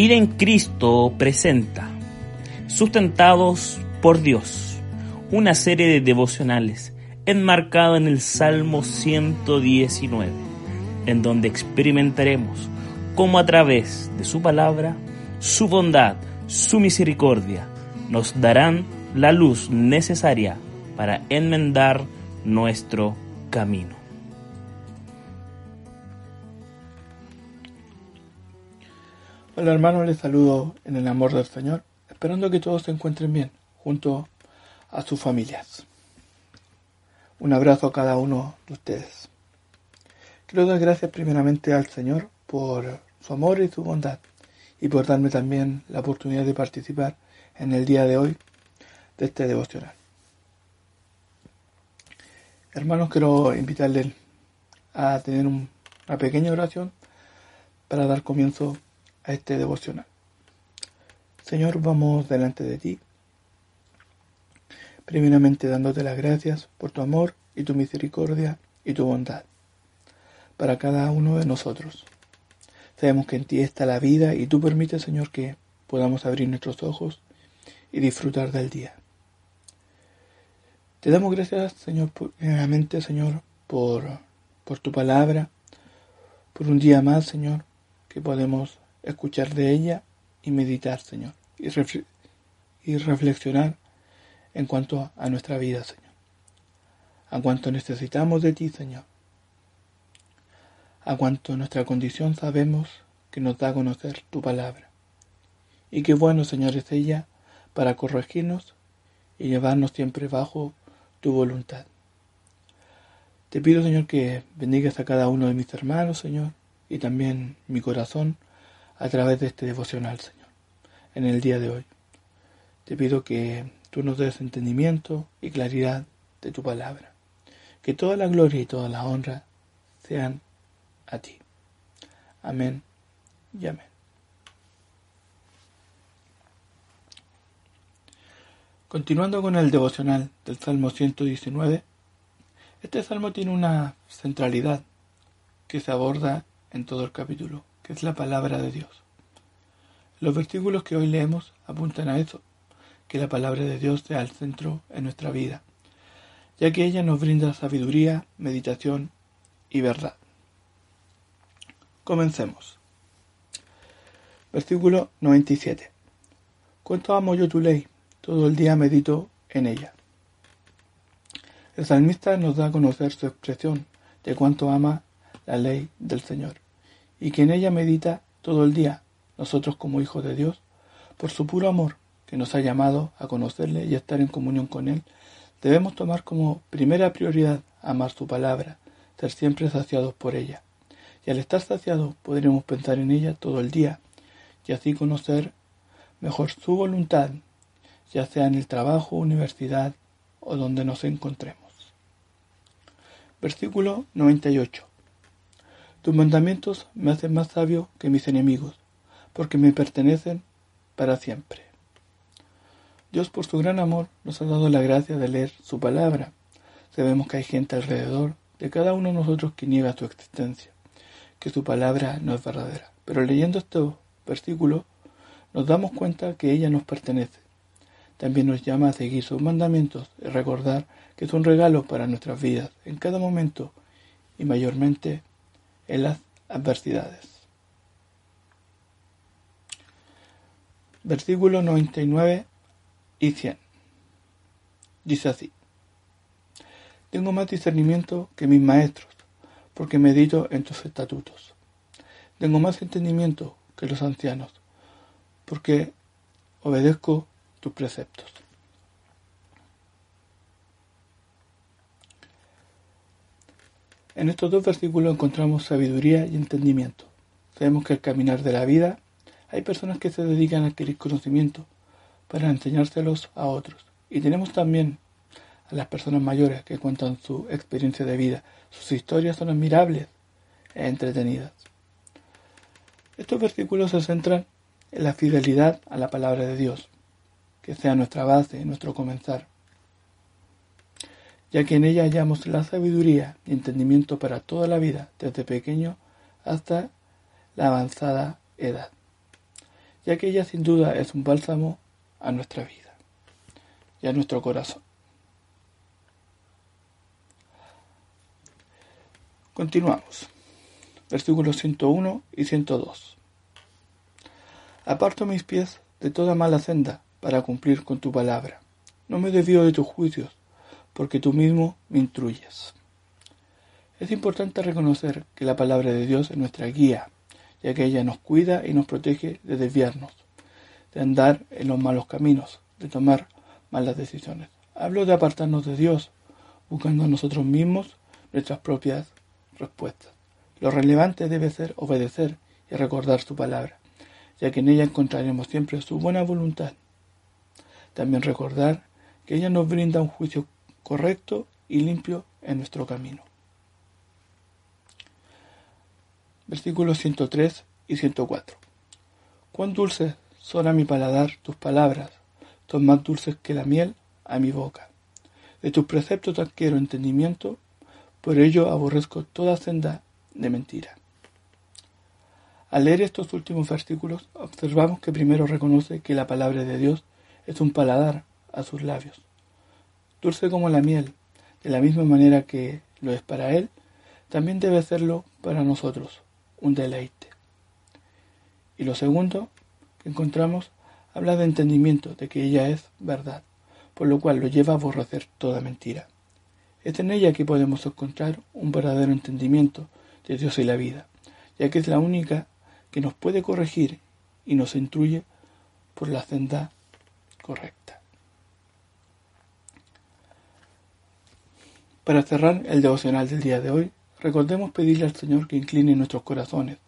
Vida en Cristo presenta, sustentados por Dios, una serie de devocionales enmarcada en el Salmo 119, en donde experimentaremos cómo a través de su palabra, su bondad, su misericordia, nos darán la luz necesaria para enmendar nuestro camino. Hola hermanos, les saludo en el amor del Señor, esperando que todos se encuentren bien junto a sus familias. Un abrazo a cada uno de ustedes. Quiero dar gracias primeramente al Señor por su amor y su bondad y por darme también la oportunidad de participar en el día de hoy de este devocional. Hermanos, quiero invitarles a tener una pequeña oración para dar comienzo a este devocional. Señor, vamos delante de ti, primeramente dándote las gracias por tu amor y tu misericordia y tu bondad para cada uno de nosotros. Sabemos que en ti está la vida y tú permites, Señor, que podamos abrir nuestros ojos y disfrutar del día. Te damos gracias, Señor, primeramente, Señor, por, por tu palabra, por un día más, Señor, que podemos escuchar de ella y meditar, Señor, y, y reflexionar en cuanto a nuestra vida, Señor. A cuanto necesitamos de ti, Señor. A cuanto nuestra condición sabemos que nos da a conocer tu palabra. Y qué bueno, Señor, es ella para corregirnos y llevarnos siempre bajo tu voluntad. Te pido, Señor, que bendigas a cada uno de mis hermanos, Señor, y también mi corazón a través de este devocional, Señor, en el día de hoy. Te pido que tú nos des entendimiento y claridad de tu palabra. Que toda la gloria y toda la honra sean a ti. Amén y amén. Continuando con el devocional del Salmo 119, este salmo tiene una centralidad que se aborda en todo el capítulo es la palabra de Dios. Los versículos que hoy leemos apuntan a eso, que la palabra de Dios sea el centro en nuestra vida, ya que ella nos brinda sabiduría, meditación y verdad. Comencemos. Versículo 97. Cuánto amo yo tu ley, todo el día medito en ella. El salmista nos da a conocer su expresión de cuánto ama la ley del Señor y que en ella medita todo el día, nosotros como hijos de Dios, por su puro amor que nos ha llamado a conocerle y a estar en comunión con Él, debemos tomar como primera prioridad amar su palabra, ser siempre saciados por ella. Y al estar saciados podremos pensar en ella todo el día y así conocer mejor su voluntad, ya sea en el trabajo, universidad o donde nos encontremos. Versículo 98. Tus mandamientos me hacen más sabio que mis enemigos, porque me pertenecen para siempre. Dios por su gran amor nos ha dado la gracia de leer su palabra. Sabemos que hay gente alrededor de cada uno de nosotros que niega su existencia, que su palabra no es verdadera. Pero leyendo estos versículos nos damos cuenta que ella nos pertenece. También nos llama a seguir sus mandamientos y recordar que es un regalo para nuestras vidas en cada momento y mayormente en las adversidades. Versículos 99 y 100. Dice así. Tengo más discernimiento que mis maestros, porque medito en tus estatutos. Tengo más entendimiento que los ancianos, porque obedezco tus preceptos. En estos dos versículos encontramos sabiduría y entendimiento. Sabemos que al caminar de la vida hay personas que se dedican a adquirir conocimiento para enseñárselos a otros. Y tenemos también a las personas mayores que cuentan su experiencia de vida. Sus historias son admirables e entretenidas. Estos versículos se centran en la fidelidad a la palabra de Dios, que sea nuestra base, nuestro comenzar ya que en ella hallamos la sabiduría y entendimiento para toda la vida, desde pequeño hasta la avanzada edad. ya que ella sin duda es un bálsamo a nuestra vida y a nuestro corazón. Continuamos. Versículos 101 y 102. Aparto mis pies de toda mala senda para cumplir con tu palabra. No me desvío de tus juicios, porque tú mismo me instruyes. Es importante reconocer que la palabra de Dios es nuestra guía, ya que ella nos cuida y nos protege de desviarnos, de andar en los malos caminos, de tomar malas decisiones. Hablo de apartarnos de Dios, buscando a nosotros mismos nuestras propias respuestas. Lo relevante debe ser obedecer y recordar su palabra, ya que en ella encontraremos siempre su buena voluntad. También recordar que ella nos brinda un juicio correcto y limpio en nuestro camino. Versículos 103 y 104. Cuán dulces son a mi paladar tus palabras, son más dulces que la miel a mi boca. De tus preceptos adquiero entendimiento, por ello aborrezco toda senda de mentira. Al leer estos últimos versículos, observamos que primero reconoce que la palabra de Dios es un paladar a sus labios, dulce como la miel, de la misma manera que lo es para Él, también debe serlo para nosotros, un deleite. Y lo segundo que encontramos habla de entendimiento, de que ella es verdad, por lo cual lo lleva a aborrecer toda mentira. Es en ella que podemos encontrar un verdadero entendimiento de Dios y la vida, ya que es la única que nos puede corregir y nos instruye por la senda correcta. Para cerrar el devocional del día de hoy, recordemos pedirle al Señor que incline nuestros corazones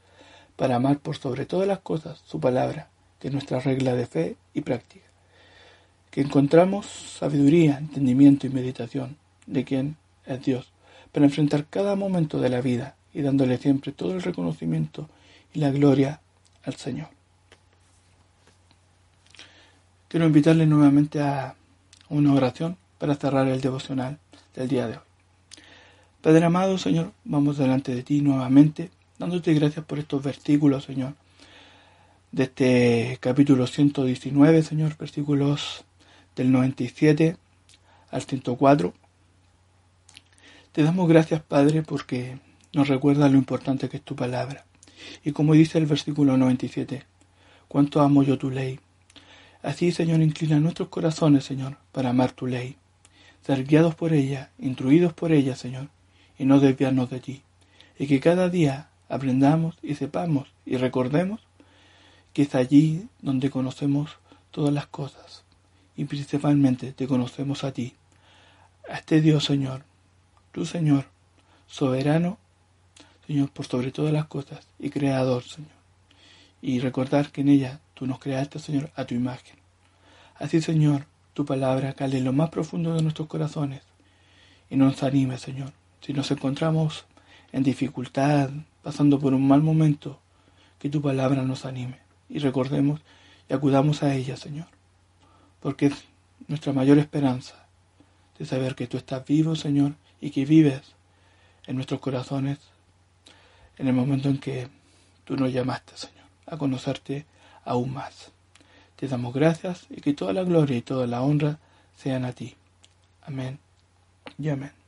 para amar por sobre todas las cosas su palabra, que es nuestra regla de fe y práctica. Que encontramos sabiduría, entendimiento y meditación de quien es Dios, para enfrentar cada momento de la vida y dándole siempre todo el reconocimiento y la gloria al Señor. Quiero invitarle nuevamente a una oración para cerrar el devocional del día de hoy. Padre amado, Señor, vamos delante de ti nuevamente, dándote gracias por estos versículos, Señor, de este capítulo 119, Señor, versículos del 97 al 104. Te damos gracias, Padre, porque nos recuerda lo importante que es tu palabra. Y como dice el versículo 97, cuánto amo yo tu ley. Así, Señor, inclina nuestros corazones, Señor, para amar tu ley, ser guiados por ella, instruidos por ella, Señor, y no desviarnos de ti. Y que cada día aprendamos y sepamos y recordemos que es allí donde conocemos todas las cosas y principalmente te conocemos a ti, a este Dios Señor, tu Señor, soberano Señor, por sobre todas las cosas y creador, Señor. Y recordar que en ella tú nos creaste, Señor, a tu imagen. Así, Señor, tu palabra cale en lo más profundo de nuestros corazones y nos anime, Señor. Si nos encontramos en dificultad, pasando por un mal momento, que tu palabra nos anime y recordemos y acudamos a ella, Señor, porque es nuestra mayor esperanza de saber que tú estás vivo, Señor, y que vives en nuestros corazones en el momento en que tú nos llamaste, Señor, a conocerte aún más. Te damos gracias y que toda la gloria y toda la honra sean a ti. Amén y amén.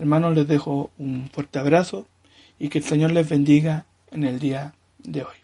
Hermanos, les dejo un fuerte abrazo y que el Señor les bendiga en el día de hoy.